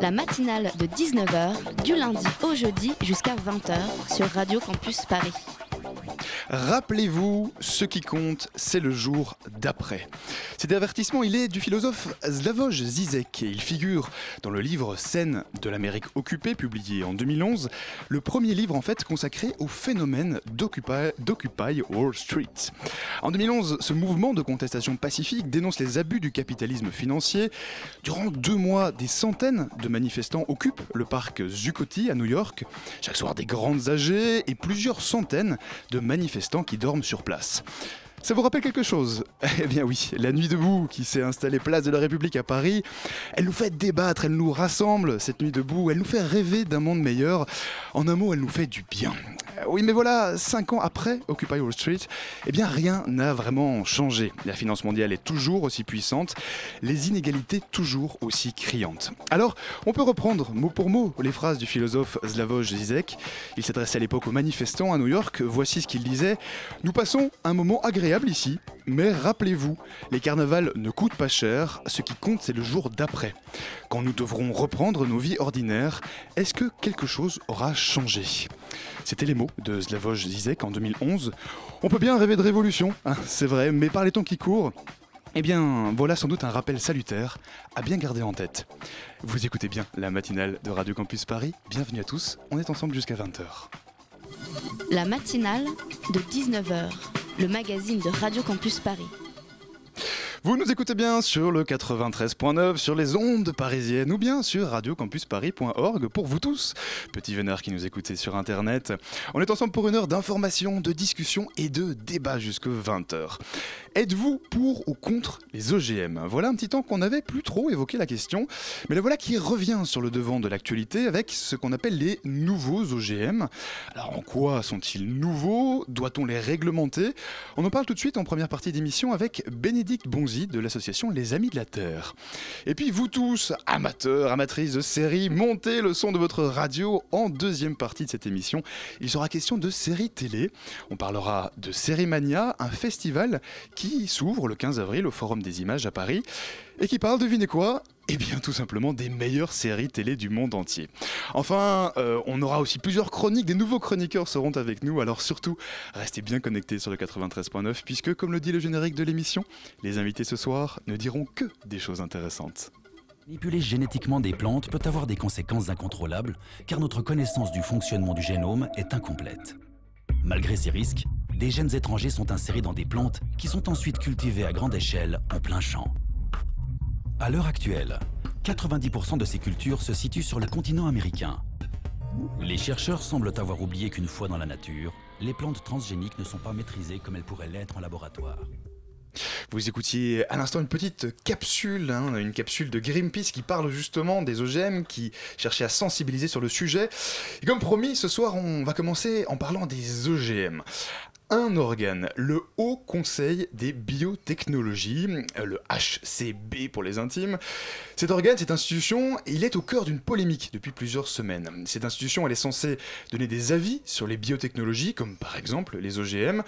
La matinale de 19h, du lundi au jeudi jusqu'à 20h sur Radio Campus Paris. Rappelez-vous, ce qui compte, c'est le jour d'après. Cet avertissement, il est du philosophe Slavoj Zizek et il figure dans le livre Scène de l'Amérique occupée, publié en 2011, le premier livre en fait consacré au phénomène d'Occupy Wall Street. En 2011, ce mouvement de contestation pacifique dénonce les abus du capitalisme financier. Durant deux mois, des centaines de manifestants occupent le parc Zuccotti à New York. Chaque soir, des grandes AG et plusieurs centaines de manifestants qui dorment sur place. Ça vous rappelle quelque chose? Eh bien oui, la nuit debout qui s'est installée place de la République à Paris, elle nous fait débattre, elle nous rassemble, cette nuit debout, elle nous fait rêver d'un monde meilleur. En un mot, elle nous fait du bien. Euh, Oui, mais voilà, cinq ans après Occupy Wall Street, eh bien rien n'a vraiment changé. La finance mondiale est toujours aussi puissante, les inégalités toujours aussi criantes. Alors, on peut reprendre mot pour mot les phrases du philosophe Slavoj Zizek. Il s'adressait à l'époque aux manifestants à New York. Voici ce qu'il disait Nous passons un moment agréable ici, mais rappelez-vous, les carnavals ne coûtent pas cher, ce qui compte c'est le jour d'après. Quand nous devrons reprendre nos vies ordinaires, est-ce que quelque chose aura changé? C'était les mots de Slavoj Zizek en 2011. On peut bien rêver de révolution, hein, c'est vrai, mais par les temps qui courent, eh bien, voilà sans doute un rappel salutaire à bien garder en tête. Vous écoutez bien la matinale de Radio Campus Paris. Bienvenue à tous, on est ensemble jusqu'à 20h. La matinale de 19h, le magazine de Radio Campus Paris. Vous nous écoutez bien sur le 93.9, sur les ondes parisiennes ou bien sur radiocampusparis.org pour vous tous, petits vénards qui nous écoutez sur internet. On est ensemble pour une heure d'information, de discussion et de débat jusque 20h. Êtes-vous pour ou contre les OGM Voilà un petit temps qu'on n'avait plus trop évoqué la question, mais la voilà qui revient sur le devant de l'actualité avec ce qu'on appelle les nouveaux OGM. Alors en quoi sont-ils nouveaux? Doit-on les réglementer? On en parle tout de suite en première partie d'émission avec Bénédicte Bonzi de l'association Les Amis de la Terre. Et puis vous tous, amateurs, amatrices de séries, montez le son de votre radio en deuxième partie de cette émission. Il sera question de séries télé. On parlera de Sérimania, un festival qui s'ouvre le 15 avril au Forum des Images à Paris et qui parle, devinez quoi eh bien, tout simplement des meilleures séries télé du monde entier. Enfin, euh, on aura aussi plusieurs chroniques, des nouveaux chroniqueurs seront avec nous, alors surtout, restez bien connectés sur le 93.9, puisque, comme le dit le générique de l'émission, les invités ce soir ne diront que des choses intéressantes. Manipuler génétiquement des plantes peut avoir des conséquences incontrôlables car notre connaissance du fonctionnement du génome est incomplète. Malgré ces risques, des gènes étrangers sont insérés dans des plantes qui sont ensuite cultivées à grande échelle en plein champ. À l'heure actuelle, 90% de ces cultures se situent sur le continent américain. Les chercheurs semblent avoir oublié qu'une fois dans la nature, les plantes transgéniques ne sont pas maîtrisées comme elles pourraient l'être en laboratoire. Vous écoutiez à l'instant une petite capsule, hein, une capsule de Greenpeace qui parle justement des OGM, qui cherchait à sensibiliser sur le sujet. Et comme promis, ce soir, on va commencer en parlant des OGM. Un organe, le Haut Conseil des biotechnologies, euh, le HCB pour les intimes. Cet organe, cette institution, il est au cœur d'une polémique depuis plusieurs semaines. Cette institution, elle est censée donner des avis sur les biotechnologies, comme par exemple les OGM.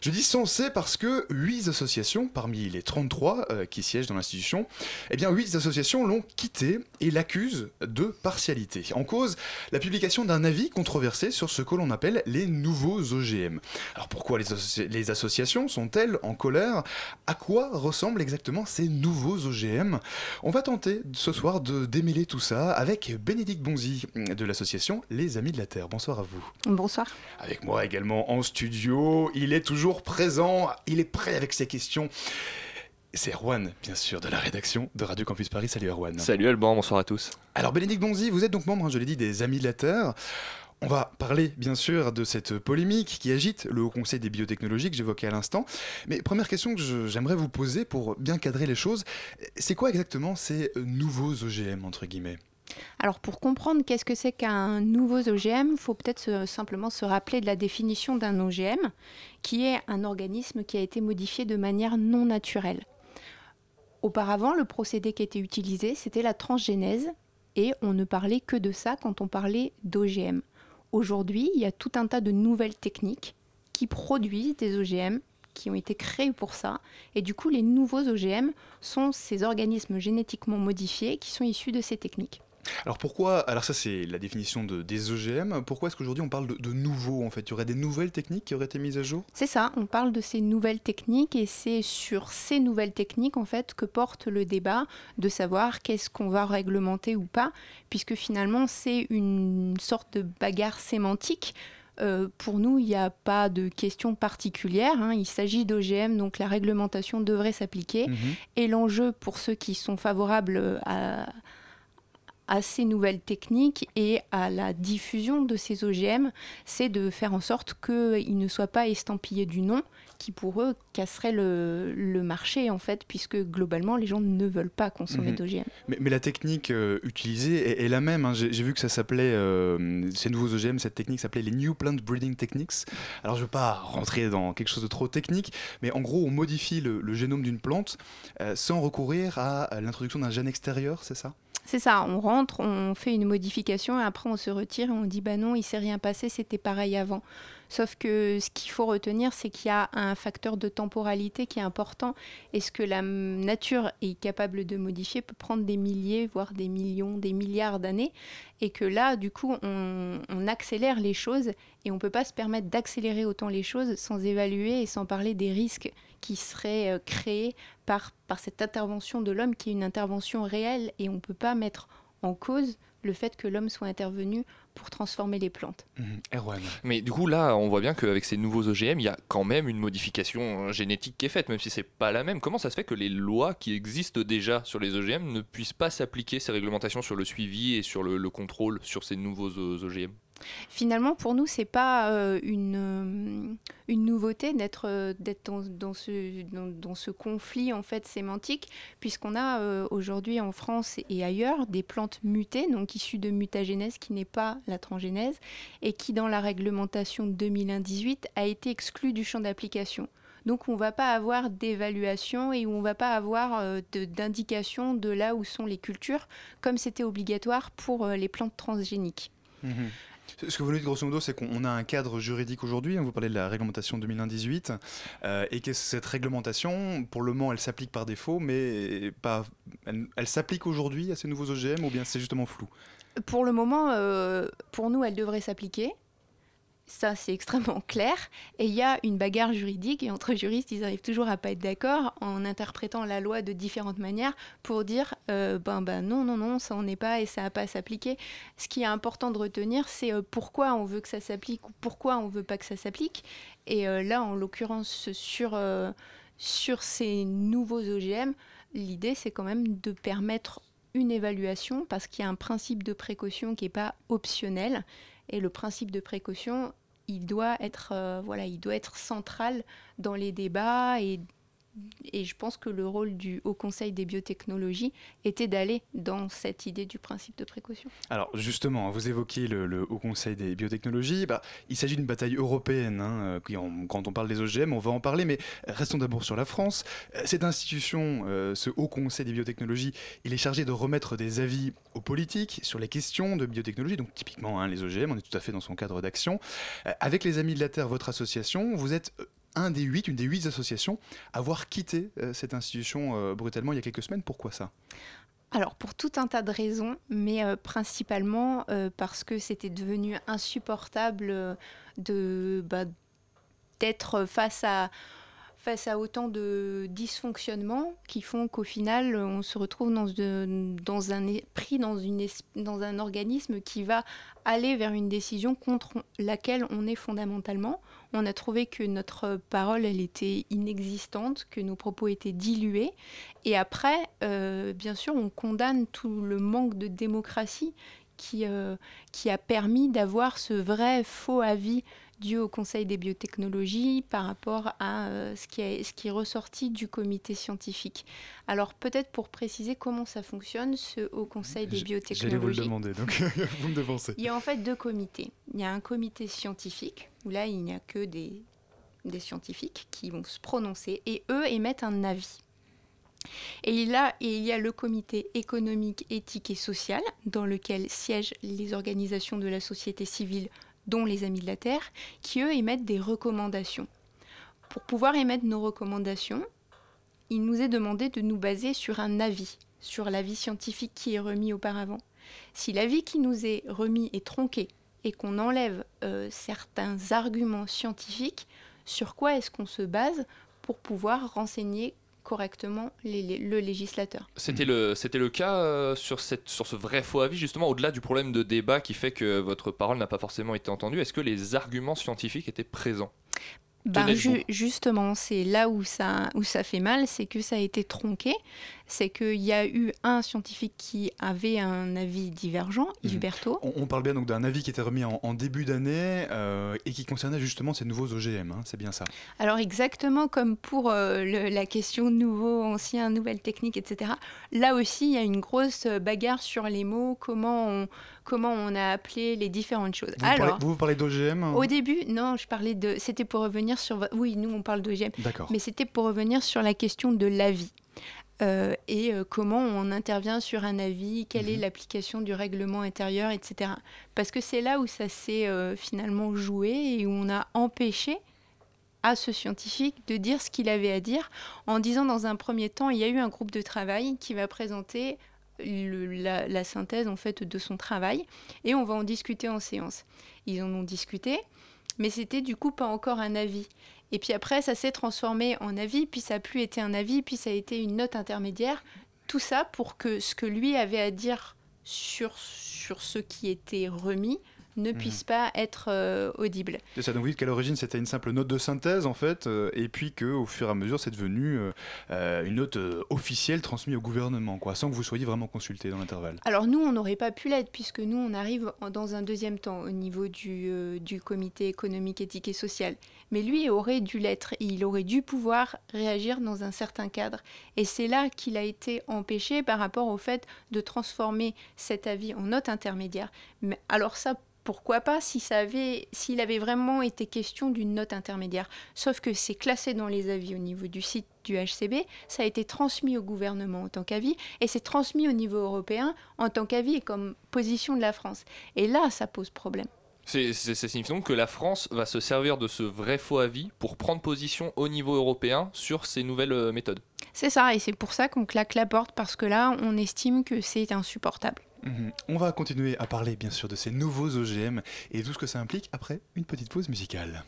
Je dis censé parce que 8 associations, parmi les 33 euh, qui siègent dans l'institution, eh bien 8 associations l'ont quitté et l'accusent de partialité. En cause, la publication d'un avis controversé sur ce que l'on appelle les nouveaux OGM. Alors pourquoi les, associ- les associations sont-elles en colère? À quoi ressemblent exactement ces nouveaux OGM On va tenter ce soir de démêler tout ça avec Bénédicte Bonzi de l'association Les Amis de la Terre. Bonsoir à vous. Bonsoir. Avec moi également en studio, il est toujours présent, il est prêt avec ses questions. C'est Erwan, bien sûr, de la rédaction de Radio Campus Paris. Salut Erwan. Salut Alban, bonsoir à tous. Alors Bénédicte Bonzi, vous êtes donc membre, hein, je l'ai dit, des Amis de la Terre. On va parler bien sûr de cette polémique qui agite le Haut Conseil des biotechnologies que j'évoquais à l'instant. Mais première question que j'aimerais vous poser pour bien cadrer les choses, c'est quoi exactement ces nouveaux OGM Alors pour comprendre qu'est-ce que c'est qu'un nouveau OGM, il faut peut-être simplement se rappeler de la définition d'un OGM, qui est un organisme qui a été modifié de manière non naturelle. Auparavant, le procédé qui était utilisé, c'était la transgénèse, et on ne parlait que de ça quand on parlait d'OGM. Aujourd'hui, il y a tout un tas de nouvelles techniques qui produisent des OGM qui ont été créés pour ça. Et du coup, les nouveaux OGM sont ces organismes génétiquement modifiés qui sont issus de ces techniques. Alors pourquoi, alors ça c'est la définition de, des OGM, pourquoi est-ce qu'aujourd'hui on parle de, de nouveaux en fait? Il y aurait des nouvelles techniques qui auraient été mises à jour? C'est ça, on parle de ces nouvelles techniques et c'est sur ces nouvelles techniques en fait que porte le débat de savoir qu'est-ce qu'on va réglementer ou pas, puisque finalement c'est une sorte de bagarre sémantique. Euh, pour nous, il n'y a pas de question particulière. Hein. Il s'agit d'OGM, donc la réglementation devrait s'appliquer. Mhm. Et l'enjeu pour ceux qui sont favorables à, à ces nouvelles techniques et à la diffusion de ces OGM, c'est de faire en sorte qu'ils ne soient pas estampillés du nom, qui pour eux casserait le, le marché en fait, puisque globalement les gens ne veulent pas consommer d'OGM. mais, mais la technique euh, utilisée est, est la même. hein. J'ai vu que ça s'appelait, euh, ces nouveaux OGM, cette technique s'appelait les New Plant Breeding Techniques. Alors je ne veux pas rentrer dans quelque chose de trop technique, mais en gros on modifie le, le génome d'une plante euh, sans recourir à l'introduction d'un gène extérieur, c'est ça? C'est ça, on rentre, on fait une modification et après on se retire et on dit bah non, il s'est rien passé, c'était pareil avant. Sauf que ce qu'il faut retenir, c'est qu'il y a un facteur de temporalité qui est important. Et ce que la nature est capable de modifier peut prendre des milliers, voire des millions, des milliards d'années et que là, du coup, on, on accélère les choses et on ne peut pas se permettre d'accélérer autant les choses sans évaluer et sans parler des risques qui seraient euh, créés par, par cette intervention de l'homme qui est une intervention réelle et on ne peut pas mettre en cause le fait que l'homme soit intervenu pour transformer les plantes. Erwan. Mais du coup, là, on voit bien qu'avec ces nouveaux OGM, il y a quand même une modification euh, génétique qui est faite, même si c'est pas la même. Comment ça se fait que les lois qui existent déjà sur les OGM ne puissent pas s'appliquer ces réglementations sur le suivi et sur le, le contrôle sur ces nouveaux OGM Finalement, pour nous, c'est pas euh, une, euh, une nouveauté d'être euh, d'être dans, dans ce, dans, ce conflit en fait sémantique, puisqu'on a aujourd'hui en France et ailleurs des plantes mutées, donc issues de mutagénèse qui n'est pas la transgénèse, et qui dans la réglementation 2018 a été exclue du champ d'application. Donc on ne va pas avoir d'évaluation et on ne va pas avoir d'indication de là où sont les cultures, comme c'était obligatoire pour les plantes transgéniques. Mhm. Ce que vous nous dites grosso modo, c'est qu'on a un cadre juridique aujourd'hui, hein, vous parlez de la réglementation 2018, euh, et que cette réglementation, pour le moment, elle s'applique par défaut, mais pas, elle, s'applique aujourd'hui à ces nouveaux OGM, ou bien c'est justement flou? Pour le moment, euh, pour nous, elle devrait s'appliquer. Ça, c'est extrêmement clair. Et il y a une bagarre juridique, et entre juristes, ils arrivent toujours à pas être d'accord en interprétant la loi de différentes manières pour dire euh, ben, ben non, non, non, ça en est pas et ça n'a pas à s'appliquer. Ce qui est important de retenir, c'est euh, pourquoi on veut que ça s'applique ou pourquoi on veut pas que ça s'applique. Et euh, là, en l'occurrence, sur, sur ces nouveaux OGM, l'idée, c'est quand même de permettre une évaluation parce qu'il y a un principe de précaution qui n'est pas optionnel. Et le principe de précaution, il doit être, euh, voilà, il doit être central dans les débats. Et, et je pense que le rôle du Haut Conseil des biotechnologies était d'aller dans cette idée du principe de précaution. Alors justement, vous évoquiez le, Haut Conseil des biotechnologies. Bah, il s'agit d'une bataille européenne. hein, euh, quand on parle des OGM, on va en parler, mais restons d'abord sur la France. Euh, Cette institution, euh, ce Haut Conseil des biotechnologies, il est chargé de remettre des avis aux politiques sur les questions de biotechnologie. Donc typiquement, hein, les OGM, on est tout à fait dans son cadre d'action. Avec les Amis de la Terre, votre association, vous êtes un des huit, une des huit associations avoir quitté euh, cette institution euh, brutalement il y a quelques semaines. Pourquoi ça? Alors pour tout un tas de raisons, mais euh, principalement parce que c'était devenu insupportable bah, d'être face à autant de dysfonctionnements qui font qu'au final on se retrouve dans, un pris dans un organisme qui va aller vers une décision contre laquelle on est fondamentalement. On a trouvé que notre parole était inexistante, que nos propos étaient dilués. Et après, euh, bien sûr, on condamne tout le manque de démocratie qui, euh, qui a permis d'avoir ce vrai faux avis dû au Conseil des biotechnologies par rapport à euh, ce, qui est, ce qui est ressorti du comité scientifique. Alors peut-être pour préciser comment ça fonctionne, ce Haut Conseil des biotechnologies. J'allais vous le demander, donc vous me devancez. Il y a en fait deux comités. Il y a un comité scientifique, où là, il n'y a que des, des scientifiques qui vont se prononcer, et eux émettent un avis. Et et il y a le comité économique, éthique et social, dans lequel siègent les organisations de la société civile, dont les Amis de la Terre, qui eux émettent des recommandations. Pour pouvoir émettre nos recommandations, il nous est demandé de nous baser sur un avis, sur l'avis scientifique qui est remis auparavant. Si l'avis qui nous est remis est tronqué et qu'on enlève euh, certains arguments scientifiques, sur quoi est-ce qu'on se base pour pouvoir renseigner correctement le législateur C'était le, c'était le cas euh, sur, cette, sur ce vrai faux avis, justement, au-delà du problème de débat qui fait que votre parole n'a pas forcément été entendue. Est-ce que les arguments scientifiques étaient présents? Ben, ju- justement, c'est là où ça, où ça fait mal, c'est que ça a été tronqué. C'est qu'il y a eu un scientifique qui avait un avis divergent, Yves Mhm. Berthaud. On, on parle bien donc d'un avis qui était remis en, en début d'année euh, et qui concernait justement ces nouveaux OGM, hein, c'est bien ça. Alors exactement comme pour euh, le- la question nouveau, ancien, nouvelle technique, etc. Là aussi, il y a une grosse bagarre sur les mots, comment on, comment on a appelé les différentes choses. Vous, Alors, parlez, vous, parlez d'OGM au début, non, je parlais de... C'était pour revenir sur... Oui, nous, on parle d'OGM. D'accord. Mais c'était pour revenir sur la question de l'avis. Euh, et euh, comment on intervient sur un avis, quelle est Mhm. l'application du règlement intérieur, etc. Parce que c'est là où ça s'est euh, finalement joué et où on a empêché à ce scientifique de dire ce qu'il avait à dire, en disant dans un premier temps, il y a eu un groupe de travail qui va présenter la, la synthèse en fait de son travail et on va en discuter en séance. Ils en ont discuté, mais c'était du coup pas encore un avis. Et puis après, ça s'est transformé en avis, puis ça n'a plus été un avis, puis ça a été une note intermédiaire. Tout ça pour que ce que lui avait à dire sur, sur ce qui était remis ne puisse pas être euh, audible. Ça, donc vous dites qu'à l'origine c'était une simple note de synthèse en fait, euh, et puis qu'au fur et à mesure c'est devenu euh, une note euh, officielle transmise au gouvernement, quoi, sans que vous soyez vraiment consulté dans l'intervalle. Alors nous, on n'aurait pas pu l'être puisque nous, on arrive en- dans un deuxième temps au niveau du, euh, du comité économique, éthique et social. Mais lui aurait dû l'être il aurait dû pouvoir réagir dans un certain cadre. Et c'est là qu'il a été empêché par rapport au fait de transformer cet avis en note intermédiaire. Mais alors ça, pourquoi pas si ça avait, s'il avait vraiment été question d'une note intermédiaire. Sauf que c'est classé dans les avis au niveau du site du HCB, ça a été transmis au gouvernement en tant qu'avis, et c'est transmis au niveau européen en tant qu'avis et comme position de la France. Et là, ça pose problème. C'est, c'est- ça signifie donc que la France va se servir de ce vrai faux avis pour prendre position au niveau européen sur ces nouvelles euh, méthodes. C'est ça, et c'est pour ça qu'on claque la porte, parce que là, on estime que c'est insupportable. Mhm. On va continuer à parler bien sûr de ces nouveaux OGM et tout ce que ça implique après une petite pause musicale.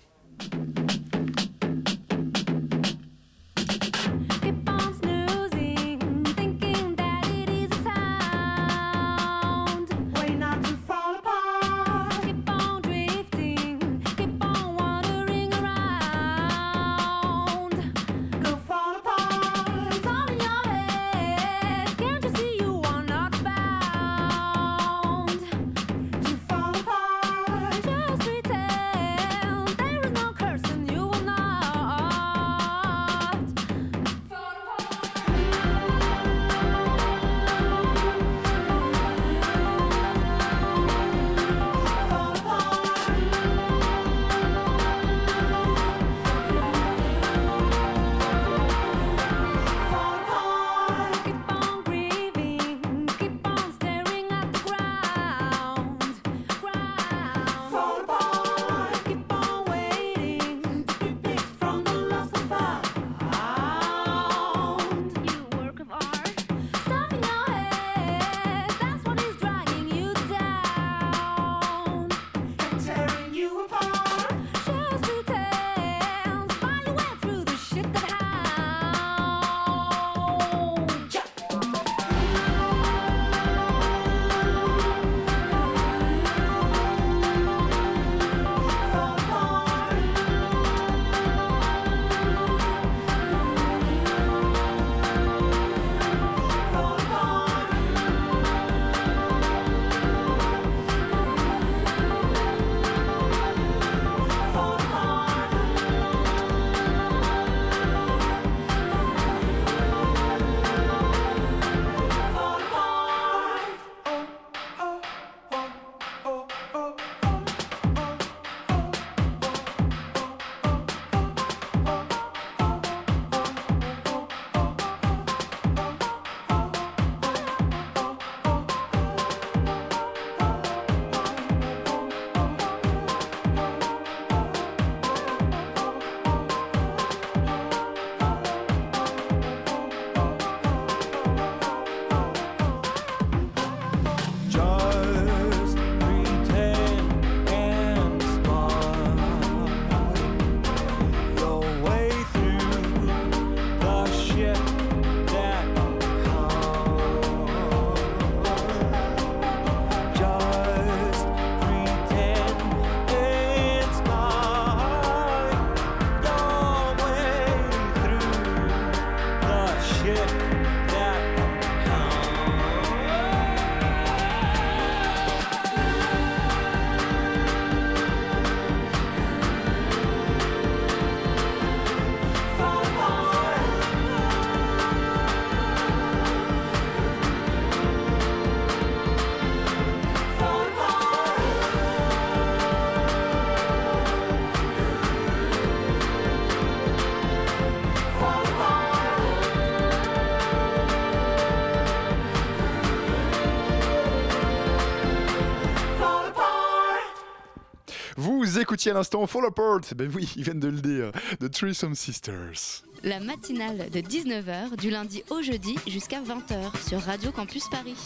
À l'instant Fall Apart. Ben oui, ils viennent de le dire. The Threesome Sisters. La matinale de 19h du lundi au jeudi jusqu'à 20h sur Radio Campus Paris.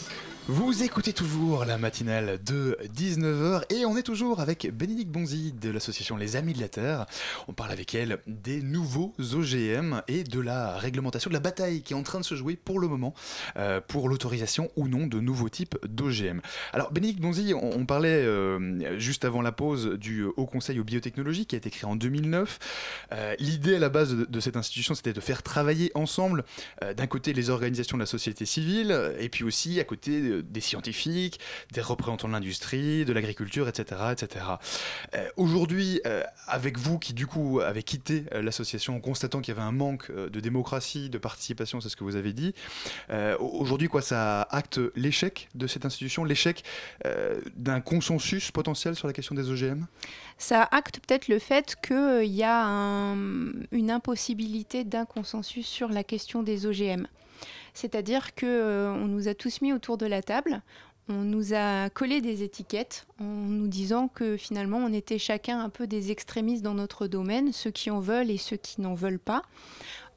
Vous écoutez toujours la matinale de 19h et on est toujours avec Bénédicte Bonzi de l'association Les Amis de la Terre. On parle avec elle des nouveaux OGM et de la réglementation de la bataille qui est en train de se jouer pour le moment euh, pour l'autorisation ou non de nouveaux types d'OGM. Alors Bénédicte Bonzi, on, parlait euh, juste avant la pause du Haut Conseil aux biotechnologies qui a été créé en 2009. Euh, L'idée à la base de, de cette institution c'était de faire travailler ensemble d'un côté les organisations de la société civile et puis aussi à côté des scientifiques, des représentants de l'industrie, de l'agriculture, etc. etc. Euh, Aujourd'hui, euh, avec vous qui du coup avez quitté euh, l'association en constatant qu'il y avait un manque de démocratie, de participation, c'est ce que vous avez dit, aujourd'hui quoi ça acte l'échec de cette institution, l'échec d'un consensus potentiel sur la question des OGM Ça acte peut-être le fait qu'il y a un- une impossibilité d'un consensus sur la question des OGM. C'est-à-dire que euh, on nous a tous mis autour de la table, on nous a collé des étiquettes en nous disant que finalement on était chacun un peu des extrémistes dans notre domaine, ceux qui en veulent et ceux qui n'en veulent pas.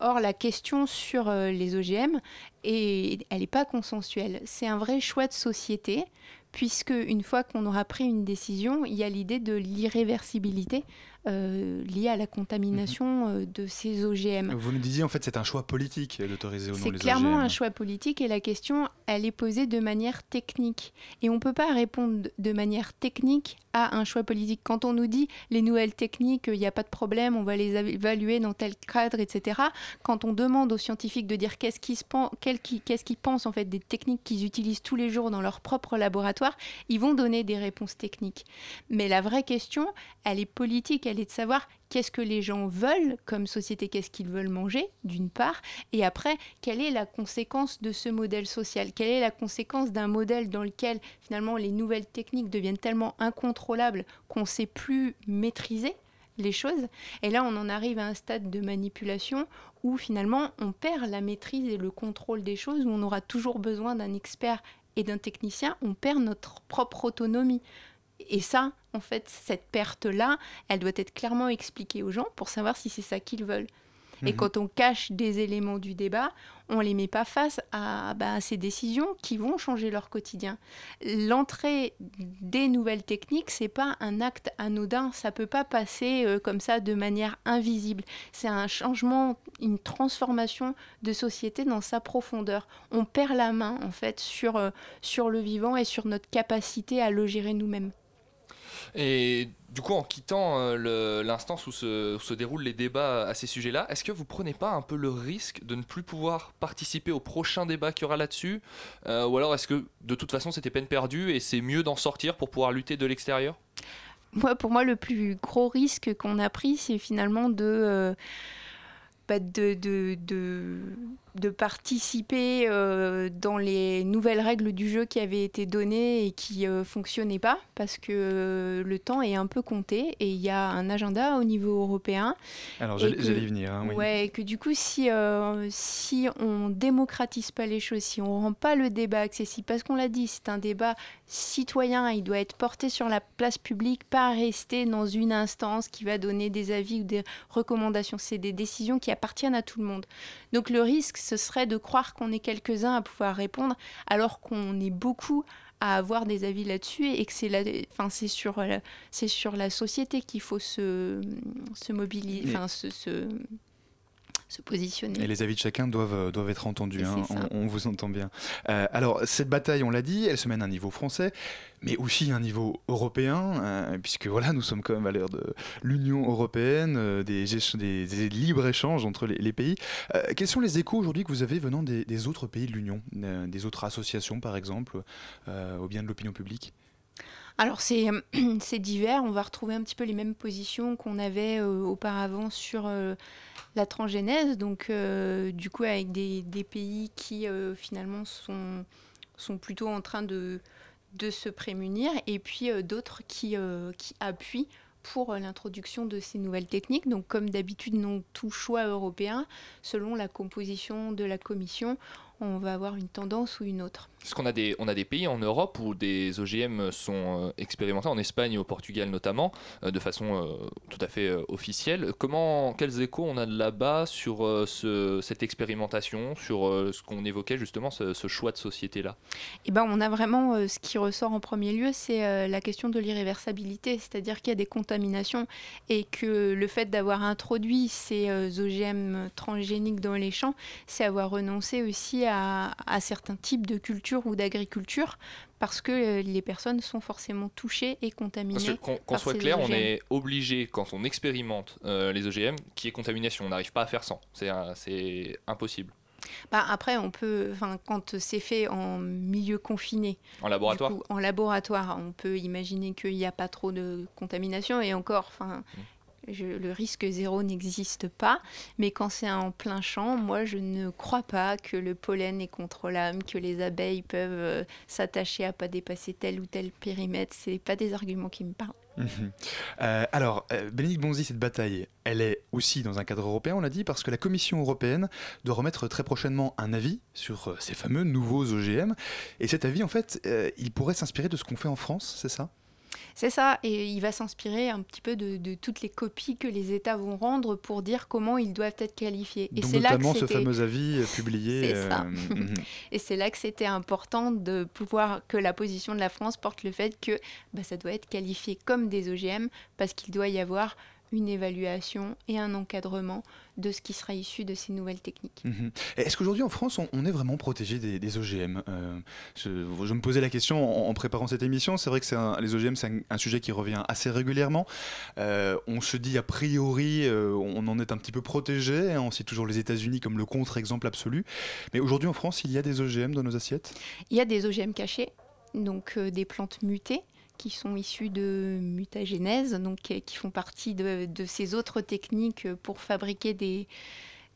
Or, la question sur euh, les OGM, est- elle n'est pas consensuelle. C'est un vrai choix de société, puisque une fois qu'on aura pris une décision, il y a l'idée de l'irréversibilité euh, liée à la contamination euh, de ces OGM. Vous nous disiez en fait c'est un choix politique euh, d'autoriser ou non C'est les clairement OGM. un choix politique et la question, elle est posée de manière technique. Et on ne peut pas répondre de manière technique à un choix politique. Quand on nous dit les nouvelles techniques, il n'y a pas de problème, on va les évaluer dans tel cadre, etc. Quand on demande aux scientifiques de dire qu'est-ce qu'ils qu'est-ce qu'ils pensent en fait des techniques qu'ils utilisent tous les jours dans leur propre laboratoire, ils vont donner des réponses techniques. Mais la vraie question, elle est politique, elle est de savoir qu'est-ce que les gens veulent comme société, qu'est-ce qu'ils veulent manger, d'une part, et après, quelle est la conséquence de ce modèle social? Quelle est la conséquence d'un modèle dans lequel finalement les nouvelles techniques deviennent tellement incontrôlables qu'on ne sait plus maîtriser les choses? Et là, on en arrive à un stade de manipulation où finalement on perd la maîtrise et le contrôle des choses, où on aura toujours besoin d'un expert et d'un technicien, on perd notre propre autonomie. Et ça, en fait, cette perte-là, elle doit être clairement expliquée aux gens pour savoir si c'est ça qu'ils veulent. Et Mhm. quand on cache des éléments du débat, on les met pas face à, bah, à ces décisions qui vont changer leur quotidien. L'entrée des nouvelles techniques, c'est pas un acte anodin, ça peut pas passer euh, comme ça de manière invisible. C'est un changement, une transformation de société dans sa profondeur. On perd la main en fait sur, euh, sur le vivant et sur notre capacité à le gérer nous-mêmes. Et du coup, en quittant euh, l'instance où se, déroulent les débats à ces sujets-là, est-ce que vous prenez pas un peu le risque de ne plus pouvoir participer au prochain débat qu'il y aura là-dessus Euh, Ou alors est-ce que de toute façon c'était peine perdue et c'est mieux d'en sortir pour pouvoir lutter de l'extérieur? Moi, pour moi, le plus gros risque qu'on a pris, c'est finalement de, euh, bah, de, de, de participer euh, dans les nouvelles règles du jeu qui avaient été données et qui ne fonctionnaient pas, parce que euh, le temps est un peu compté et il y a un agenda au niveau européen. Alors j'allais y venir. hein, oui. Ouais, que du coup, si, euh, si on démocratise pas les choses, si on rend pas le débat accessible, parce qu'on l'a dit, c'est un débat citoyen, il doit être porté sur la place publique, pas rester dans une instance qui va donner des avis ou des recommandations. C'est des décisions qui appartiennent à tout le monde. Donc le risque, ce serait de croire qu'on est quelques-uns à pouvoir répondre, alors qu'on est beaucoup à avoir des avis là-dessus et que c'est la, enfin c'est sur, euh, c'est sur la société qu'il faut se, se mobiliser, Mais- enfin se, se, se positionner. Et les avis de chacun doivent, euh, doivent être entendus, hein, on, on vous entend bien. Euh, alors, cette bataille, on l'a dit, elle se mène à un niveau français, mais aussi à un niveau européen, euh, puisque voilà, nous sommes quand même à l'ère de l'Union européenne, euh, des, des- des libres-échanges entre les, les pays. Quels sont les échos aujourd'hui que vous avez venant des, des autres pays de l'Union, des autres associations par exemple, au bien de l'opinion publique? Alors c'est c'est divers, on va retrouver un petit peu les mêmes positions qu'on avait euh, auparavant sur euh, la transgénèse, donc euh, du coup avec des, pays qui euh, finalement sont, plutôt en train de, se prémunir, et puis euh, d'autres qui, qui appuient pour l'introduction de ces nouvelles techniques. Donc comme d'habitude, non tout choix européen, selon la composition de la commission, on va avoir une tendance ou une autre. Est-ce qu'on a des, on a des pays en Europe où des OGM sont euh, expérimentés, en Espagne et au Portugal notamment, euh, de façon euh, tout à fait officielle. Comment, quels échos on a de là-bas sur ce- cette expérimentation, sur ce qu'on évoquait justement, ce, ce choix de société-là? Eh ben, on a vraiment ce qui ressort en premier lieu, c'est la question de l'irréversibilité, c'est-à-dire qu'il y a des contaminations et que le fait d'avoir introduit ces OGM transgéniques dans les champs, c'est avoir renoncé aussi à, à certains types de culture ou d'agriculture parce que euh, les personnes sont forcément touchées et contaminées. Qu'on soit clair, on est obligé, quand on expérimente euh, les OGM, qu'il y ait contamination. On n'arrive pas à faire sans. C'est impossible. Bah, après, on peut, quand c'est fait en milieu confiné, En laboratoire coup, en laboratoire, on peut imaginer qu'il n'y a pas trop de contamination et encore, enfin, Mm. Le risque zéro n'existe pas. Mais quand c'est en plein champ, moi, je ne crois pas que le pollen est contrôlable, que les abeilles peuvent euh, s'attacher à pas dépasser tel ou tel périmètre. C'est pas des arguments qui me parlent. Mhm. Euh, alors, euh, Bénédicte Bonzi, cette bataille, elle est aussi dans un cadre européen, on l'a dit, parce que la Commission européenne doit remettre très prochainement un avis sur ces fameux nouveaux OGM. Et cet avis, en fait, il pourrait s'inspirer de ce qu'on fait en France, c'est ça? C'est ça, et il va s'inspirer un petit peu de, de toutes les copies que les États vont rendre pour dire comment ils doivent être qualifiés. Et c'est là que ce c'était- fameux avis euh, publié. C'est ça. mhm. Et c'est là que c'était important de pouvoir que la position de la France porte le fait que bah, ça doit être qualifié comme des OGM parce qu'il doit y avoir une évaluation et un encadrement de ce qui sera issu de ces nouvelles techniques. Mhm. Est-ce qu'aujourd'hui en France, on, on est vraiment protégé des, des OGM Euh, je, je me posais la question en, en préparant cette émission. C'est vrai que un- les OGM, c'est un, un sujet qui revient assez régulièrement. Euh, on se dit a priori, euh, on en est un petit peu protégé. hein. on cite toujours les États-Unis comme le contre-exemple absolu. Mais aujourd'hui en France, il y a des OGM dans nos assiettes? Il y a des OGM cachés, donc des plantes mutées qui sont issues de mutagénèse, donc euh, qui font partie de, de ces autres techniques pour fabriquer des,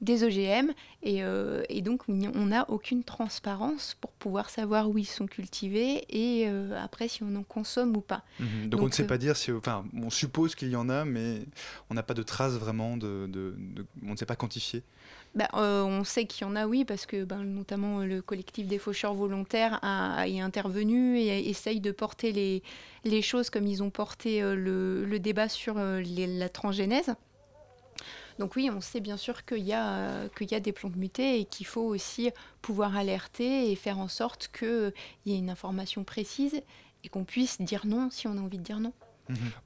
des OGM. Et, euh, et donc, on n'a aucune transparence pour pouvoir savoir où ils sont cultivés et euh, après si on en consomme ou pas. Mhm. Donc, on ne sait euh, pas dire si. Enfin, on suppose qu'il y en a, mais on n'a pas de traces vraiment de. de- de- on ne sait pas quantifier. Bah, euh, on sait qu'il y en a, oui, parce que ben, notamment le collectif des faucheurs volontaires a, est intervenu et essaye de porter les, choses comme ils ont porté euh, le, débat sur euh, la transgénèse. Donc oui, on sait bien sûr qu'il y, y a des plantes mutées et qu'il faut aussi pouvoir alerter et faire en sorte qu'il y ait une information précise et qu'on puisse dire non si on a envie de dire non.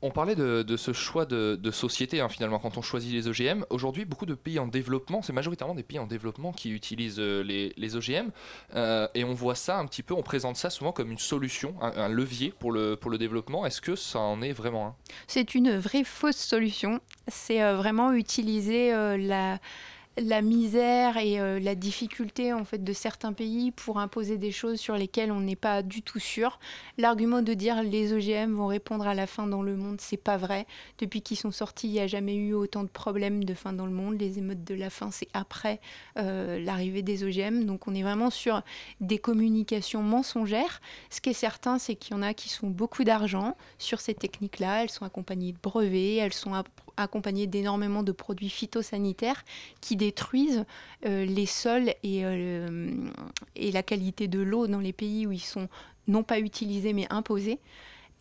On parlait de, de ce choix de, de société hein, finalement quand on choisit les OGM. Aujourd'hui, beaucoup de pays en développement, c'est majoritairement des pays en développement qui utilisent euh, les, les OGM. euh, et on voit ça un petit peu, on présente ça souvent comme une solution, un, un levier pour le, pour le développement. Est-ce que ça en est vraiment un? C'est une vraie fausse solution. C'est euh, vraiment utiliser euh, la, la misère et euh, la difficulté en fait de certains pays pour imposer des choses sur lesquelles on n'est pas du tout sûr. L'argument de dire les OGM vont répondre à la faim dans le monde, c'est pas vrai. Depuis qu'ils sont sortis, il n'y a jamais eu autant de problèmes de faim dans le monde. Les émeutes de la faim, c'est après euh, l'arrivée des OGM. Donc on est vraiment sur des communications mensongères. Ce qui est certain, c'est qu'il y en a qui sont beaucoup d'argent sur ces techniques-là. Elles sont accompagnées de brevets, elles sont accompagnées d'énormément de produits phytosanitaires qui détruisent euh, les sols euh, et la qualité de l'eau dans les pays où ils sont non pas utilisés mais imposés.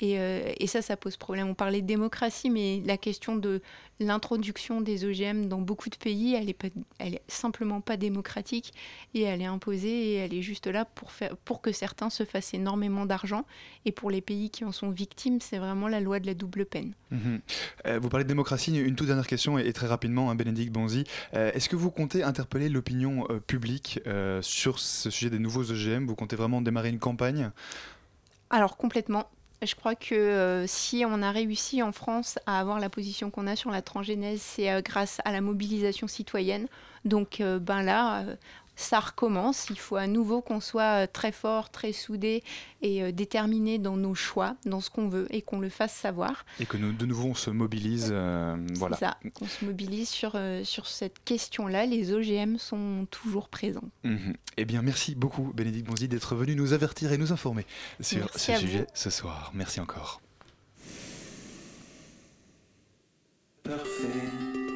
Et, euh, et ça, ça pose problème. On parlait de démocratie, mais la question de l'introduction des OGM dans beaucoup de pays, elle est, pas, elle est simplement pas démocratique et elle est imposée et elle est juste là pour, faire, pour que certains se fassent énormément d'argent. Et pour les pays qui en sont victimes, c'est vraiment la loi de la double peine. Mhm. Euh, vous parlez de démocratie, une toute dernière question et, très rapidement, hein, Bénédicte Bonzi. Euh, Est-ce que vous comptez interpeller l'opinion publique sur ce sujet des nouveaux OGM Vous comptez vraiment démarrer une campagne? Alors complètement. Je crois que euh, si on a réussi en France à avoir la position qu'on a sur la transgénèse, c'est euh, grâce à la mobilisation citoyenne. Donc euh, ben là, ça recommence. Il faut à nouveau qu'on soit euh, très fort, très soudé et euh, déterminé dans nos choix, dans ce qu'on veut et qu'on le fasse savoir. et que nous, de nouveau on se mobilise euh, voilà. C'est ça, qu'on se mobilise sur, euh, sur cette question-là. Les OGM sont toujours présents. Mhm. Eh bien, merci beaucoup, Bénédicte Bonzi, d'être venu nous avertir et nous informer sur Merci ce vous. sujet ce soir. Merci encore. parfait,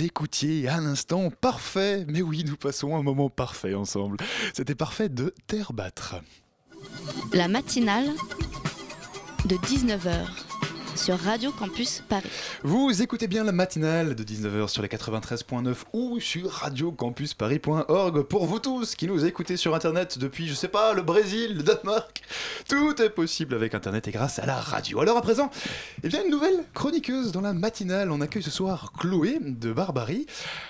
Écoutiez à l'instant parfait, mais oui, nous passons un moment parfait ensemble. C'était parfait de Terre battre. La matinale de 19h sur Radio Campus Paris. Vous écoutez bien la matinale de 19h sur les 93.9 ou sur radiocampusparis.org pour vous tous qui nous écoutez sur internet depuis, je sais pas, le Brésil, le Danemark. Tout est possible avec internet et grâce à la radio. Alors à présent, eh bien une nouvelle chroniqueuse dans la matinale. On accueille ce soir Chloé de Barbarie.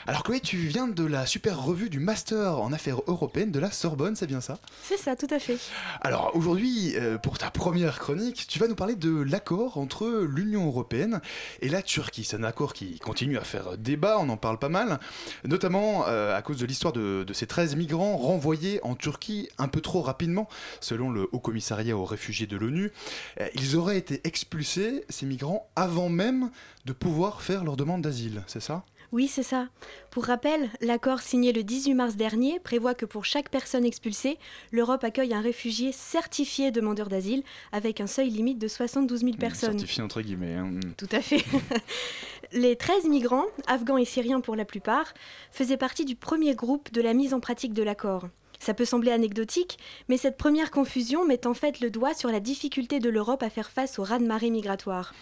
Alors Chloé, tu viens de la super revue du Master en affaires européennes de la Sorbonne, c'est bien ça? C'est ça, tout à fait. Alors aujourd'hui, euh, pour ta première chronique, tu vas nous parler de l'accord entre l'Union européenne et la Turquie. C'est un accord qui continue à faire débat, on en parle pas mal, notamment euh, à cause de l'histoire de, ces 13 migrants renvoyés en Turquie un peu trop rapidement, selon le Haut Commissariat aux réfugiés de l'ONU. Euh, Ils auraient été expulsés, ces migrants, avant même de pouvoir faire leur demande d'asile, c'est ça? Oui, c'est ça. Pour rappel, l'accord signé le 18 mars dernier prévoit que pour chaque personne expulsée, l'Europe accueille un réfugié certifié demandeur d'asile avec un seuil limite de 72 000 personnes. Certifié entre guillemets. hein. Tout à fait. Les 13 migrants, afghans et syriens pour la plupart, faisaient partie du premier groupe de la mise en pratique de l'accord. Ça peut sembler anecdotique, mais cette première confusion met en fait le doigt sur la difficulté de l'Europe à faire face au raz-de-marée migratoire.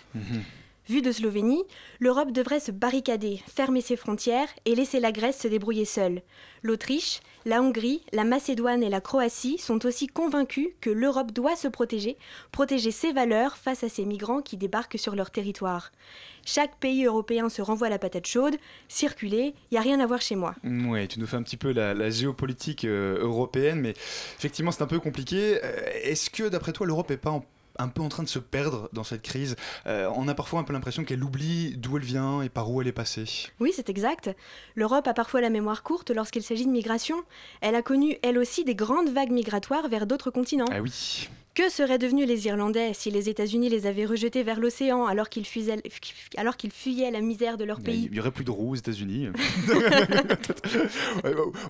Vu de Slovénie, l'Europe devrait se barricader, fermer ses frontières et laisser la Grèce se débrouiller seule. L'Autriche, la Hongrie, la Macédoine et la Croatie sont aussi convaincus que l'Europe doit se protéger, protéger ses valeurs face à ces migrants qui débarquent sur leur territoire. Chaque pays européen se renvoie la patate chaude, circuler, y a rien à voir chez moi. Ouais, tu nous fais un petit peu la, la géopolitique euh, européenne, mais effectivement c'est un peu compliqué. Euh, Est-ce que d'après toi l'Europe est pas en- un peu en train de se perdre dans cette crise Euh, On a parfois un peu l'impression qu'elle oublie d'où elle vient et par où elle est passée. Oui, c'est exact. L'Europe a parfois la mémoire courte lorsqu'il s'agit de migration. Elle a connu, elle aussi, des grandes vagues migratoires vers d'autres continents. Ah oui. Que seraient devenus les Irlandais si les États-Unis les avaient rejetés vers l'océan alors qu'ils fuyaient, alors qu'ils fuyaient la misère de leur Il pays? y aurait plus de roues aux États-Unis.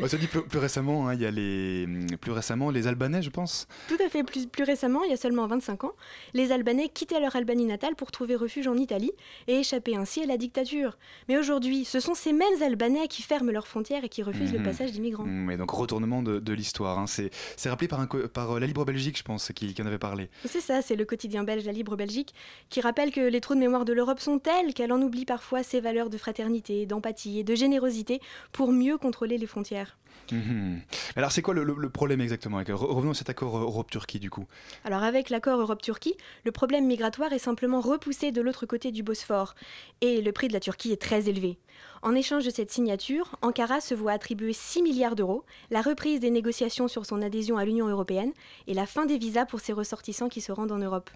On s'est dit plus, plus récemment, hein, il y a les plus récemment les Albanais, je pense. Tout à fait. Plus, plus récemment, il y a seulement 25 ans, les Albanais quittaient leur Albanie natale pour trouver refuge en Italie et échapper ainsi à la dictature. Mais aujourd'hui, ce sont ces mêmes Albanais qui ferment leurs frontières et qui refusent le Mhm. passage des migrants. Mm, Mais donc retournement de, de l'histoire. hein. C'est rappelé par, un par euh, la Libre Belgique, je pense, qui, qui en avait parlé. C'est ça, c'est le quotidien belge La Libre Belgique qui rappelle que les trous de mémoire de l'Europe sont tels qu'elle en oublie parfois ses valeurs de fraternité, d'empathie et de générosité pour mieux contrôler les frontières. Mhm. Alors c'est quoi le, le- problème exactement Revenons à cet accord euh, Europe-Turquie du coup. Alors avec l'accord Europe-Turquie, le problème migratoire est simplement repoussé de l'autre côté du Bosphore et le prix de la Turquie est très élevé. En échange de cette signature, Ankara se voit attribuer 6 milliards d'euros, la reprise des négociations sur son adhésion à l'Union européenne et la fin des visas pour ses ressortissants qui se rendent en Europe.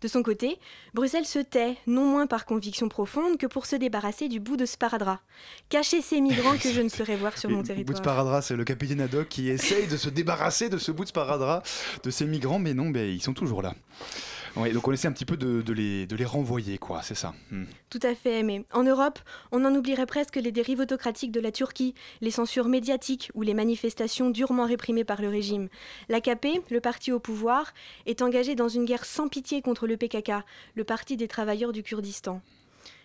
De son côté, Bruxelles se tait, non moins par conviction profonde que pour se débarrasser du bout de sparadrap. Cacher ces migrants que je ne saurais voir sur mon bout de territoire. sparadrap, c'est le capitaine Haddock qui essaye de se débarrasser de ce bout de sparadrap, de ces migrants, mais non, ben, ils sont toujours là. Donc on essaie un petit peu de, de les, de les renvoyer, quoi, c'est ça. Hmm. Tout à fait, mais en Europe, on en oublierait presque les dérives autocratiques de la Turquie, les censures médiatiques ou les manifestations durement réprimées par le régime. L'AKP, le parti au pouvoir, est engagé dans une guerre sans pitié contre le PKK, le parti des travailleurs du Kurdistan.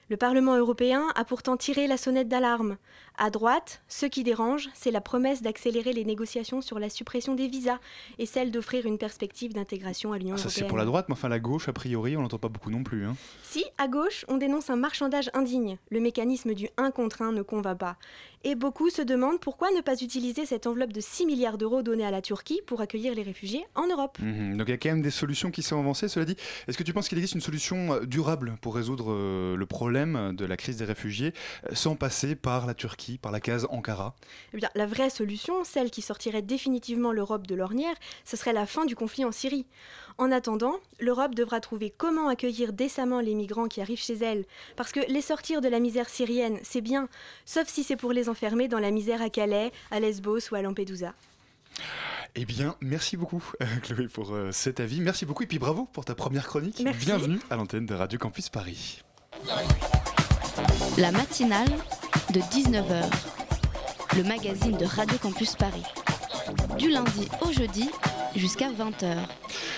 Le Parlement européen a pourtant tiré la sonnette d'alarme. À droite, ce qui dérange, c'est la promesse d'accélérer les négociations sur la suppression des visas et celle d'offrir une perspective d'intégration à l'Union Ah, ça européenne. c'est pour la droite, mais enfin la gauche, a priori, on n'entend pas beaucoup non plus. hein. Si, à gauche, on dénonce un marchandage indigne, le mécanisme du 1 contre 1 ne convainc pas. Et beaucoup se demandent pourquoi ne pas utiliser cette enveloppe de 6 milliards d'euros donnée à la Turquie pour accueillir les réfugiés en Europe. Mhm. Donc il y a quand même des solutions qui sont avancées. Cela dit, est-ce que tu penses qu'il existe une solution euh, durable pour résoudre euh, le problème de la crise des réfugiés euh, sans passer par la Turquie, par la case Ankara Eh bien, la vraie solution, celle qui sortirait définitivement l'Europe de l'ornière, ce serait la fin du conflit en Syrie. En attendant, l'Europe devra trouver comment accueillir décemment les migrants qui arrivent chez elle. Parce que les sortir de la misère syrienne, c'est bien, sauf si c'est pour les enfermer dans la misère à Calais, à Lesbos ou à Lampedusa. Eh bien, merci beaucoup euh, Chloé pour euh, cet avis. Merci beaucoup et puis bravo pour ta première chronique. Merci. Bienvenue à l'antenne de Radio Campus Paris. La matinale de 19h, le magazine de Radio Campus Paris. Du lundi au jeudi jusqu'à 20h.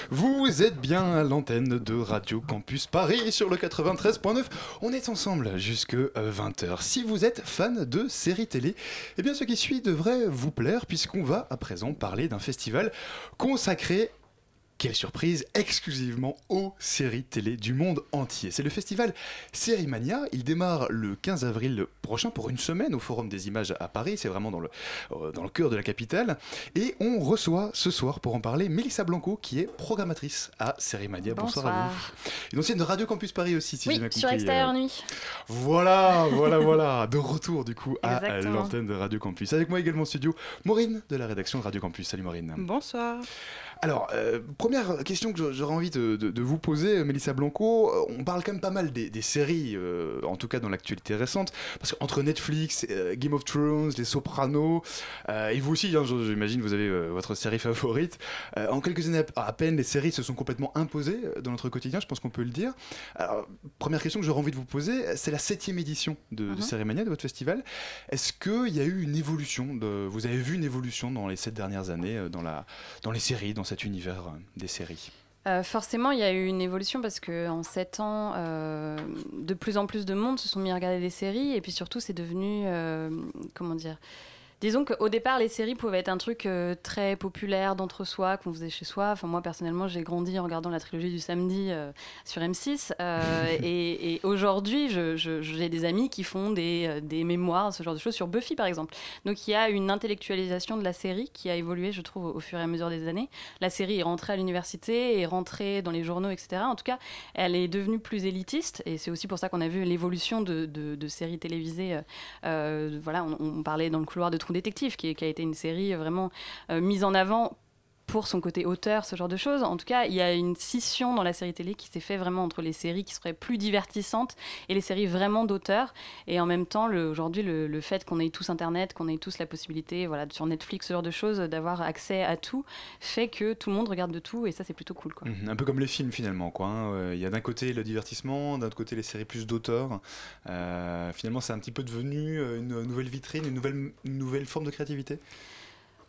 Vous êtes bien à l'antenne de Radio Campus Paris sur le 93.9. On est ensemble jusque 20h. Si vous êtes fan de séries télé, eh bien ce qui suit devrait vous plaire puisqu'on va à présent parler d'un festival consacré quelle surprise Exclusivement aux séries télé du monde entier. C'est le festival Sérimania. Il démarre le 15 avril prochain pour une semaine au Forum des Images à Paris. C'est vraiment dans le, euh, dans le cœur de la capitale. Et on reçoit ce soir pour en parler Mélissa Blanco, qui est programmatrice à Sérimania. Bonsoir, à Bonsoir. vous. Une ancienne de Radio Campus Paris aussi, si Oui, j'ai bien compris. sur Extérieur euh, Nuit. Voilà, voilà, voilà. De retour du coup à l'antenne de Radio Campus. Avec moi également en studio, Maureen de la rédaction de Radio Campus. Salut Maureen. Bonsoir. Alors, euh, première question que j'aurais envie de, de- de vous poser, Mélissa Blanco. Euh, On parle quand même pas mal des, des séries, euh, en tout cas dans l'actualité récente, parce qu'entre Netflix, euh, Game of Thrones, Les Sopranos, et vous aussi, hein, j'imagine, vous avez votre série favorite. en quelques années à peine, les séries se sont complètement imposées dans notre quotidien, je pense qu'on peut le dire. Alors, première question que j'aurais envie de vous poser, c'est la septième édition de, de. Sérémania, de votre festival. Est-ce qu'il y a eu une évolution de, Vous avez vu une évolution dans les sept dernières années dans, la, dans les séries, dans univers euh, des séries Euh, forcément, il y a eu une évolution parce que en sept ans, euh, de plus en plus de monde se sont mis à regarder des séries et puis surtout, c'est devenu, comment dire, Disons qu'au départ, les séries pouvaient être un truc euh, très populaire d'entre-soi, qu'on faisait chez soi. Enfin, moi, personnellement, j'ai grandi en regardant la trilogie du samedi euh, sur M6. euh, et et aujourd'hui, j'ai des amis qui font des, des mémoires, ce genre de choses, sur Buffy, par exemple. Donc, il y a une intellectualisation de la série qui a évolué, je trouve, au, fur et à mesure des années. La série est rentrée à l'université, est rentrée dans les journaux, etc. En tout cas, elle est devenue plus élitiste. Et c'est aussi pour ça qu'on a vu l'évolution de, de- de séries télévisées. voilà, on, on parlait dans le couloir de Trou Détective, qui, qui a été une série vraiment euh, mise en avant pour son côté auteur, ce genre de choses. En tout cas, il y a une scission dans la série télé qui s'est fait vraiment entre les séries qui seraient plus divertissantes et les séries vraiment d'auteur. Et en même temps, aujourd'hui, le, fait qu'on ait tous Internet, qu'on ait tous la possibilité, voilà, sur Netflix, ce genre de choses, d'avoir accès à tout, fait que tout le monde regarde de tout et ça, c'est plutôt cool. Mhm, Un peu comme les films finalement. hein. Euh, Il y a d'un côté le divertissement, d'un autre côté les séries plus d'auteurs. Euh, finalement, c'est un petit peu devenu euh, une nouvelle vitrine, une nouvelle, une nouvelle forme de créativité.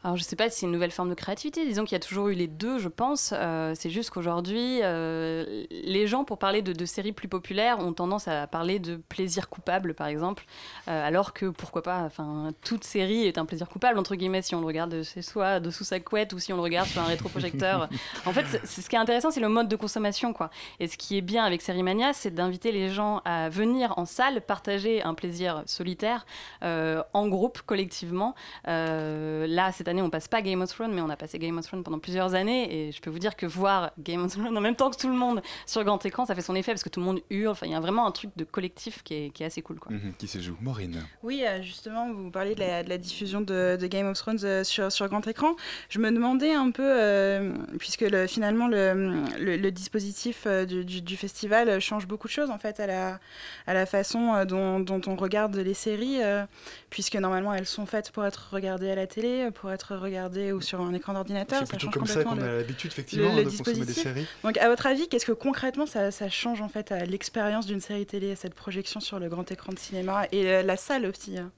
Alors, je sais pas si c'est une nouvelle forme de créativité. Disons qu'il y a toujours eu les deux, je pense. Euh, c'est juste qu'aujourd'hui, euh, les gens, pour parler de, séries plus populaires, ont tendance à parler de plaisir coupable, par exemple. Euh, alors que, pourquoi pas, enfin, toute série est un plaisir coupable, entre guillemets, si on le regarde chez soi, dessous sa couette, ou si on le regarde sur un rétroprojecteur. en fait, ce qui est intéressant, c'est le mode de consommation, quoi. Et ce qui est bien avec Sérimania, c'est d'inviter les gens à venir en salle, partager un plaisir solitaire, en groupe, collectivement. Là, cette année, on passe pas Game of Thrones, mais on a passé Game of Thrones pendant plusieurs années. Et je peux vous dire que voir Game of Thrones en même temps que tout le monde sur grand écran, ça fait son effet parce que tout le monde hurle. Enfin, il y a vraiment un truc de collectif qui est, qui est assez cool. Quoi. Mhm, Qui se joue Maureen. Oui, euh, justement, vous parliez de la, de la diffusion de, de Game of Thrones euh, sur, sur grand écran. Je me demandais un peu, euh, puisque le- finalement le, le- le dispositif du, du- du festival change beaucoup de choses en fait à la, à la façon dont, dont on regarde les séries, euh, puisque normalement elles sont faites pour être regardées à la télé, pour être regardées ou sur un écran d'ordinateur. C'est plutôt comme ça qu'on a l'habitude effectivement le- le de consommer des séries. Donc, à votre avis, qu'est-ce que concrètement ça, ça change en fait à l'expérience d'une série télé, à cette projection sur le grand écran de cinéma et euh, la salle aussi hein?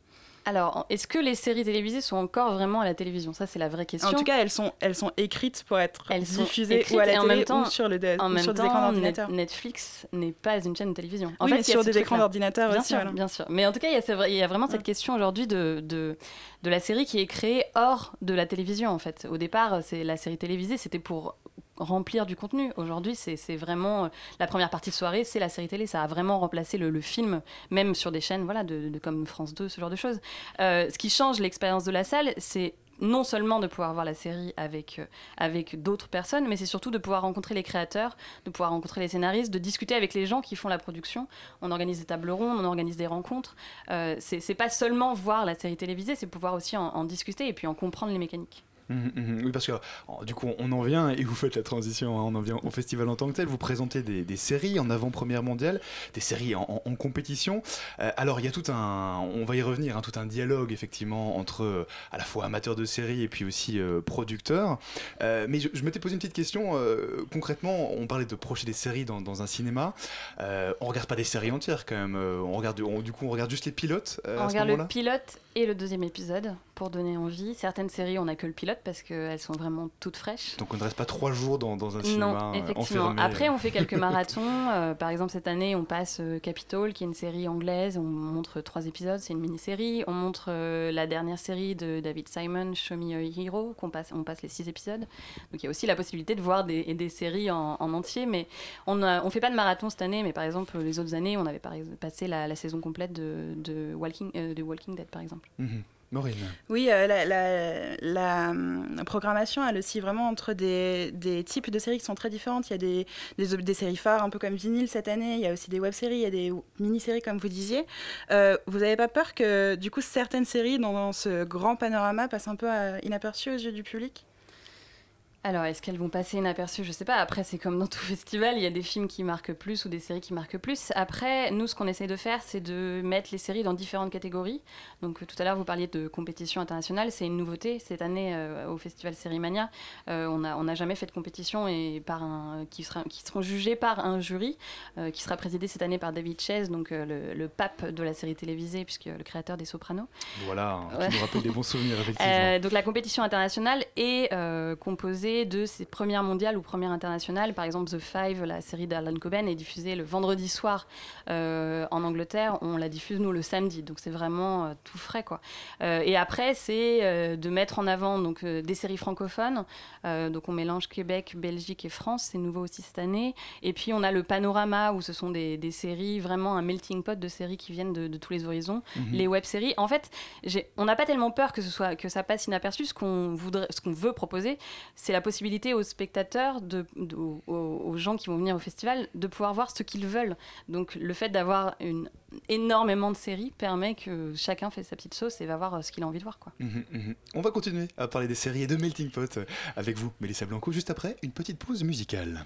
Alors, est-ce que les séries télévisées sont encore vraiment à la télévision? Ça, c'est la vraie question. En tout cas, elles sont, elles sont écrites pour être Elles diffusées ou à la et en télé même temps, ou sur, le, en ou même sur des temps, écrans Net- d'ordinateur. Netflix n'est pas une chaîne de télévision. En Oui, fait, mais sur des écrans d'ordinateur Bien aussi, sûr, voilà. bien sûr. Mais en tout cas, il y a, c'est vrai- il y a vraiment cette question aujourd'hui de, de, de la série qui est créée hors de la télévision, en fait. Au départ, c'est la série télévisée, c'était pour remplir du contenu. Aujourd'hui, c'est vraiment euh, la première partie de soirée, c'est la série télé. Ça a vraiment remplacé le, film, même sur des chaînes, voilà, de, comme France 2, ce genre de choses. Euh, ce qui change l'expérience de la salle, c'est non seulement de pouvoir voir la série avec, euh, avec d'autres personnes, mais c'est surtout de pouvoir rencontrer les créateurs, de pouvoir rencontrer les scénaristes, de discuter avec les gens qui font la production. On organise des tables rondes, on organise des rencontres. Euh, c'est pas seulement voir la série télévisée, c'est pouvoir aussi en discuter et puis en comprendre les mécaniques. Mhm, mhm. Oui, parce que du coup, on en vient, et vous faites la transition, hein, on en vient au festival en tant que tel. Vous présentez des, des séries en avant-première mondiale, des séries en, en- en compétition. Euh, alors, il y a tout un, on va y revenir, hein, tout un dialogue effectivement entre euh, à la fois amateurs de séries et puis aussi euh, producteurs. Mais je, je m'étais posé une petite question. concrètement, on parlait de projeter des séries dans, dans un cinéma. On regarde pas des séries entières quand même. on regarde, on- du coup, on regarde juste les pilotes. à on ce regarde le pilote et le deuxième épisode pour donner envie. Certaines séries, on n'a que le pilote parce qu'elles sont vraiment toutes fraîches. Donc on ne reste pas trois jours dans, dans un cinéma Non, euh, effectivement. enfermé. Après, on fait quelques marathons. Euh, par exemple, cette année, on passe euh, Capitol, qui est une série anglaise. On montre trois épisodes, c'est une mini-série. On montre euh, la dernière série de David Simon, Show Me a Hero, qu'on passe, on passe les six épisodes. Donc il y a aussi la possibilité de voir des, des séries en, en entier. Mais on ne fait pas de marathon cette année. Mais par exemple, les autres années, on avait passé la, la saison complète de, de, Walking, euh, de Walking Dead, par exemple. Maureen. Oui, euh, la, hum, programmation, elle aussi vraiment entre des, types de séries qui sont très différentes. Il y a des, séries phares, un peu comme vinyle cette année. Il y a aussi des web-séries, il y a des mini-séries, comme vous disiez. Euh, vous n'avez pas peur que, du coup, certaines séries dans, dans ce grand panorama passent un peu euh, inaperçues aux yeux du public? Alors, est-ce qu'elles vont passer inaperçues? Je sais pas. Après, c'est comme dans tout festival, il y a des films qui marquent plus ou des séries qui marquent plus. Après, nous, ce qu'on essaie de faire, c'est de mettre les séries dans différentes catégories. Donc, euh, tout à l'heure, vous parliez de compétition internationale. C'est une nouveauté cette année euh, au festival Sérimania. Euh, on n'a on jamais fait de compétition et par un, qui, sera, qui seront jugés par un jury euh, qui sera présidé cette année par David Chase, donc le, le pape de la série télévisée, puisque le créateur des Sopranos. Voilà, hein, Ouais. qui nous rappelle des bons souvenirs, effectivement. Donc la compétition internationale est euh, de ces premières mondiales ou premières internationales. Par exemple, The Five, la série d'Alan Coben, est diffusée le vendredi soir euh, en Angleterre. On la diffuse nous le samedi, donc c'est vraiment euh, tout frais quoi. Euh, et après, c'est de mettre en avant donc des séries francophones. Donc on mélange Québec, Belgique et France. C'est nouveau aussi cette année. Et puis on a le panorama où ce sont des, des séries vraiment un melting pot de séries qui viennent de, de tous les horizons. Mhm. Les web-séries. En fait, on n'a pas tellement peur que ce soit que ça passe inaperçu. Ce qu'on qu'on veut proposer, c'est la possibilité aux spectateurs, de, aux gens qui vont venir au festival, de pouvoir voir ce qu'ils veulent. Donc le fait d'avoir une énormément de séries permet que chacun fait sa petite sauce et va voir euh, ce qu'il a envie de voir, quoi. Mhm, mhm. On va continuer à parler des séries et de Melting Pot euh, avec vous, Mélissa Blanco, juste après une petite pause musicale.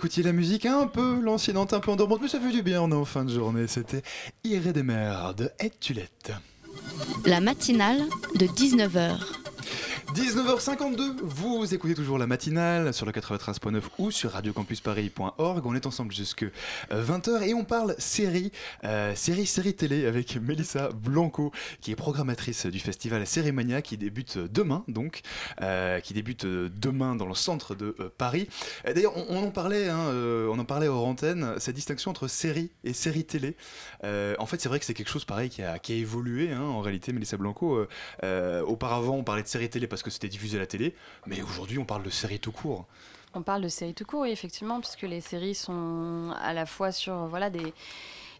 Écoutiez la musique un peu lancinante, un peu endormante, mais ça fait du bien, on en fin de journée. C'était Iré des mers de Tulette. La matinale de 19h. 19h52, vous écoutez toujours la matinale sur le 93.9 ou sur radiocampusparis.org. On est ensemble jusque 20h et on parle série, euh, série, série télé avec Mélissa Blanco, qui est programmatrice du festival Sérémania qui débute demain, donc, euh, qui débute demain dans le centre de euh, Paris. Euh, D'ailleurs, on, en parlait, hein, euh, on en parlait hors antenne, cette distinction entre série et série télé. Euh, en fait, c'est vrai que c'est quelque chose pareil qui a, évolué. hein, en réalité, Mélissa Blanco, euh, euh, auparavant, on parlait de série télé parce que c'était diffusé à la télé, mais aujourd'hui, on parle de série tout court. On parle de séries tout court, oui, effectivement, puisque les séries sont à la fois sur voilà, des,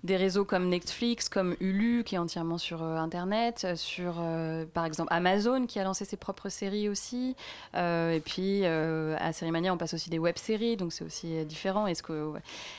des réseaux comme Netflix, comme Hulu, qui est entièrement sur euh, Internet, euh, sur, euh, par exemple, Amazon, qui a lancé ses propres séries aussi. Et puis, à Sérimania, on passe aussi des web-séries, donc c'est aussi différent. Est-ce que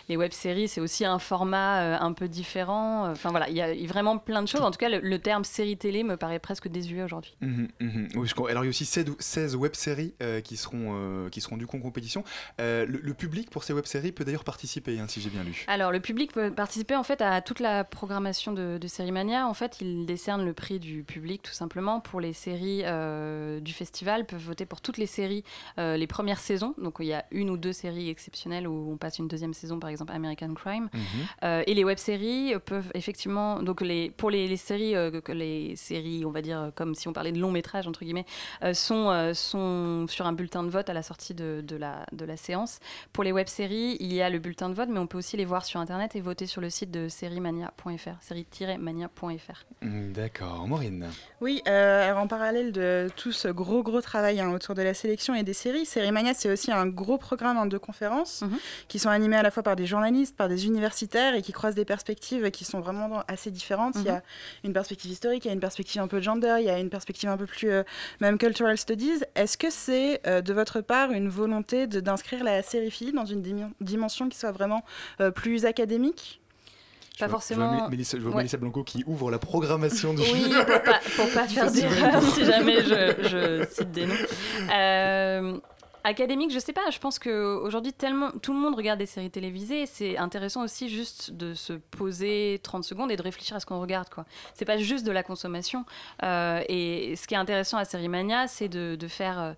les web-séries, c'est aussi un format un peu différent? Enfin, voilà, il y a vraiment plein de choses. En tout cas, le, le terme série-télé me paraît presque désuet aujourd'hui. Oui, je crois- alors il y a aussi 16, 16 web-séries qui, seront, qui seront du coup en compétition. Le, le public pour ces web-séries peut d'ailleurs participer, hein, si j'ai bien lu. Alors, le public peut participer en fait à toute la programmation de, de Sérimania. En fait, il décerne le prix du public tout simplement pour les séries euh, du festival. Peuvent voter pour toutes les séries, euh, les premières saisons. Donc, il y a une ou deux séries exceptionnelles où on passe une deuxième saison, par exemple American Crime. Euh, et les web-séries peuvent effectivement, donc les, pour les, les séries, les séries, on va dire, comme si on parlait de long métrage, entre guillemets, sont, sont sur un bulletin de vote à la sortie de, de la, de la séance. Pour les web-séries, il y a le bulletin de vote, mais on peut aussi les voir sur Internet et voter sur le site de série-mania.fr. D'accord, Maureen. Oui, euh, alors en parallèle de tout ce gros gros travail hein, autour de la sélection et des séries, Sérimania c'est aussi un gros programme hein, de conférences qui sont animés à la fois par des journalistes, par des universitaires et qui croisent des perspectives qui sont vraiment assez différentes. Il y a Mhm. une perspective historique, il y a une perspective un peu gender, il y a une perspective un peu plus euh, même cultural studies. Est-ce que c'est euh, de votre part une volonté d'inscrire la sériphilie dans une dimension qui soit vraiment euh, plus académique? Pas Je forcément. Je vois, Mélissa, je vois Ouais. Mélissa Blanco qui ouvre la programmation du Oui, pour pas, pour pas faire d'erreur si jamais je, je cite des noms. Euh, académique, je sais pas. Je pense qu'aujourd'hui, tellement tout le monde regarde des séries télévisées. C'est intéressant aussi juste de se poser 30 secondes et de réfléchir à ce qu'on regarde. quoi. C'est pas juste de la consommation. Euh, et ce qui est intéressant à Série Mania, c'est de, de faire. euh,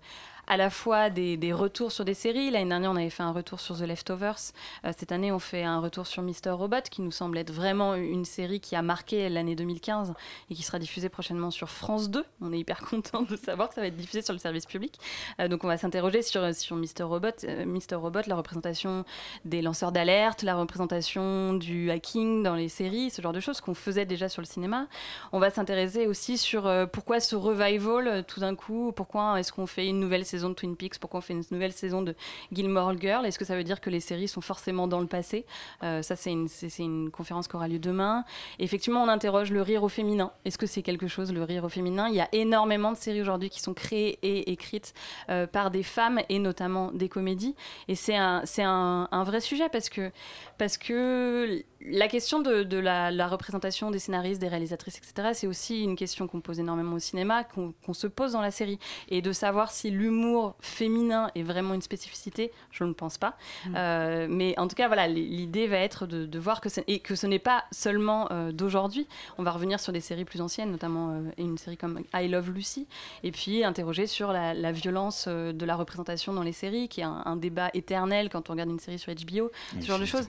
à la fois des, retours sur des séries. L'année dernière, on avait fait un retour sur The Leftovers. Euh, cette année, on fait un retour sur Mister Robot, qui nous semble être vraiment une série qui a marqué l'année 2015 et qui sera diffusée prochainement sur France 2. On est hyper content de savoir que ça va être diffusé sur le service public. Euh, donc, on va s'interroger sur, sur Mister Robot, euh, Mister Robot, la représentation des lanceurs d'alerte, la représentation du hacking dans les séries, ce genre de choses qu'on faisait déjà sur le cinéma. On va s'intéresser aussi sur euh, pourquoi ce revival euh, tout d'un coup, pourquoi est-ce qu'on fait une nouvelle saison de Twin Peaks, pourquoi on fait une nouvelle saison de Gilmore Girl, est-ce que ça veut dire que les séries sont forcément dans le passé? Euh, Ça, c'est une, conférence qui aura lieu demain. Effectivement, on interroge le rire au féminin. Est-ce que c'est quelque chose, le rire au féminin? Il y a énormément de séries aujourd'hui qui sont créées et écrites euh, par des femmes et notamment des comédies. Et c'est un, c'est un, un vrai sujet parce que, parce que la question de, de la, la représentation des scénaristes, des réalisatrices, etc., c'est aussi une question qu'on pose énormément au cinéma, qu'on se pose dans la série. Et de savoir si l'humour féminin est vraiment une spécificité, je ne pense pas. Euh, mais en tout cas, voilà, l'idée va être de, de voir que, ce- et que ce n'est pas seulement euh, d'aujourd'hui. On va revenir sur des séries plus anciennes, notamment euh, une série comme I Love Lucy, et puis interroger sur la, la violence de la représentation dans les séries, qui est un, un débat éternel quand on regarde une série sur HBO, ce genre de choses.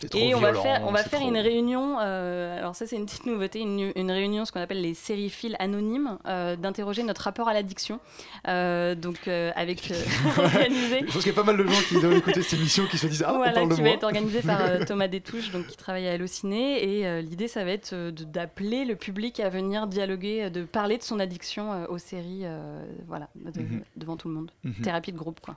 c'est trop Et on va faire, on va faire trop- une réunion. euh, alors ça, c'est une petite nouveauté, une, une réunion, ce qu'on appelle les sériephiles anonymes, euh, d'interroger notre rapport à l'addiction. Euh, donc avec organisé. Je pense qu'il y a pas mal de gens qui doivent écouter cette émission qui se disent Ah, on Voilà, parle de qui moi. va être organisé par Thomas Détouche, donc qui travaille à Allociné. Et l'idée, ça va être d'appeler le public à venir dialoguer, de parler de son addiction aux séries, voilà, de- Mhm. devant tout le monde. Mhm. Thérapie de groupe, quoi.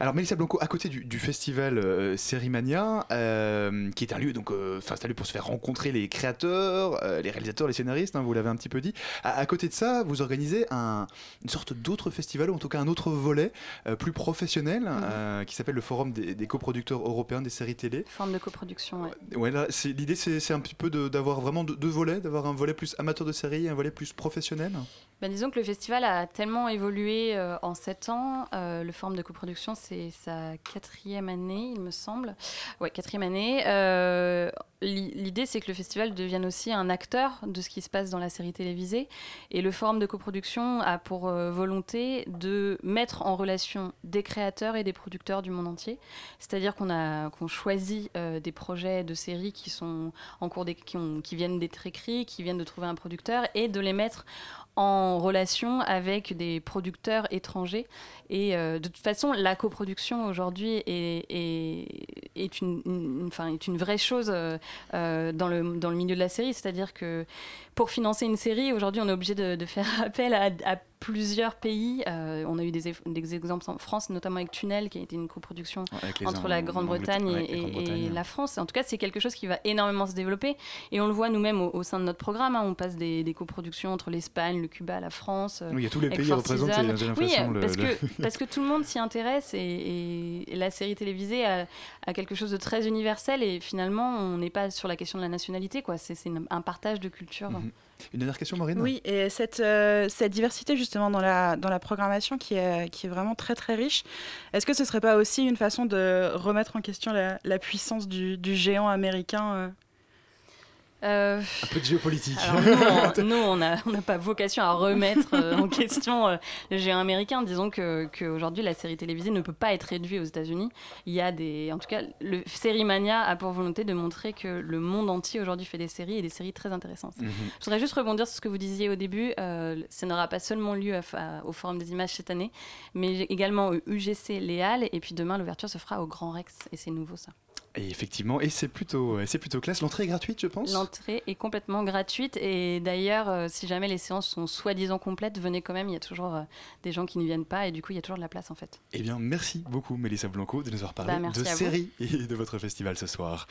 Alors Mélissa Blanco, à côté du, du festival euh, Sérimania, euh, qui est un lieu donc, euh, enfin, un lieu pour se faire rencontrer les créateurs, euh, les réalisateurs, les scénaristes, hein, vous l'avez un petit peu dit. À, à côté de ça, vous organisez un- une sorte d'autre festival, ou en tout cas un autre volet plus professionnel, euh, qui s'appelle le Forum des, des coproducteurs européens des séries télé. Forme de coproduction, ouais. Ouais, l'idée c'est un petit peu de- d'avoir vraiment deux, deux volets, d'avoir un volet plus amateur de séries et un volet plus professionnel. Bah, disons que le festival a tellement évolué en sept ans. Le forum de coproduction, c'est sa quatrième année, il me semble. Ouais, quatrième année. Euh, l'i- L'idée, c'est que le festival devienne aussi un acteur de ce qui se passe dans la série télévisée. Et le forum de coproduction a pour euh, volonté de mettre en relation des créateurs et des producteurs du monde entier. C'est-à-dire qu'on choisit euh, des projets de séries qui sont en cours ont- qui viennent d'être écrits, qui viennent de trouver un producteur et de les mettre en relation avec des producteurs étrangers. Et euh, de toute façon, la coproduction aujourd'hui est, est, une, enfin, est une vraie chose euh, euh, dans, le, dans le milieu de la série. C'est-à-dire que pour financer une série, aujourd'hui, on est obligé de, faire appel à plusieurs pays. Euh, on a eu des, exemples en France, notamment avec Tunnel, qui a été une coproduction entre la Grande-Bretagne et, et la France. En tout cas, c'est quelque chose qui va énormément se développer. Et on le voit nous-mêmes au, au sein de notre programme. hein. On passe des, des coproductions entre l'Espagne, le Cuba, la France. euh, Oui, il y a tous les pays représentés, hein, j'ai Oui, l'impression, le- parce, le- Que, parce que tout le monde s'y intéresse et, et- et la série télévisée a, a quelque chose de très universel. Et finalement, on n'est pas sur la question de la nationalité. quoi. C'est un partage de culture. Mhm. Une dernière question, Maureen? Oui, et cette, euh, cette diversité justement dans la, dans la programmation qui est, qui est vraiment très très riche, est-ce que ce serait pas aussi une façon de remettre en question la, la puissance du, du géant américain euh? Euh, Un peu de géopolitique. Alors nous, on- n'a pas vocation à remettre euh, en question euh, le géant américain. Disons que qu'aujourd'hui, la série télévisée ne peut pas être réduite aux États-Unis. Il y a des, en tout cas, le Série Mania a pour volonté de montrer que le monde entier aujourd'hui fait des séries et des séries très intéressantes. Mhm. Je voudrais juste rebondir sur ce que vous disiez au début. Ça n'aura pas seulement lieu à- à- au Forum des images cette année, mais également au UGC Léal. Et puis demain, l'ouverture se fera au Grand Rex. Et c'est nouveau ça. Et effectivement, et c'est plutôt, c'est plutôt classe. L'entrée est gratuite, je pense? L'entrée est complètement gratuite et d'ailleurs, euh, si jamais les séances sont soi-disant complètes, venez quand même. Il y a toujours euh, des gens qui ne viennent pas et du coup, il y a toujours de la place en fait. Eh bien, merci beaucoup, Mélissa Blanco, de nous avoir parlé Bah, de vous. séries et de votre festival ce soir.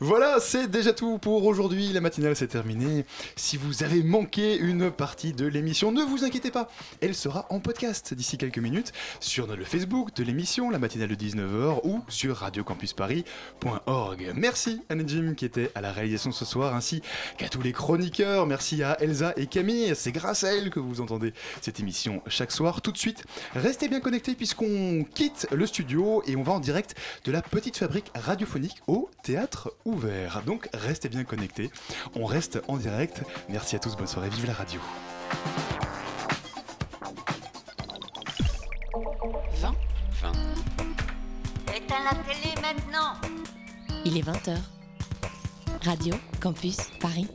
Voilà, c'est déjà tout pour aujourd'hui. La matinale s'est terminée. Si vous avez manqué une partie de l'émission, ne vous inquiétez pas. Elle sera en podcast d'ici quelques minutes sur le Facebook de l'émission, la matinale de 19h ou sur Merci à Nejim qui était à la réalisation ce soir, ainsi qu'à tous les chroniqueurs. Merci à Elsa et Camille. C'est grâce à elles que vous entendez cette émission chaque soir. Tout de suite, restez bien connectés puisqu'on quitte le studio et on va en direct de la petite fabrique radiophonique au théâtre ouvert. Donc restez bien connectés. On reste en direct. Merci à tous. Bonne soirée. Vive la radio. 20. 20. Il est 20h. Radio Campus Paris.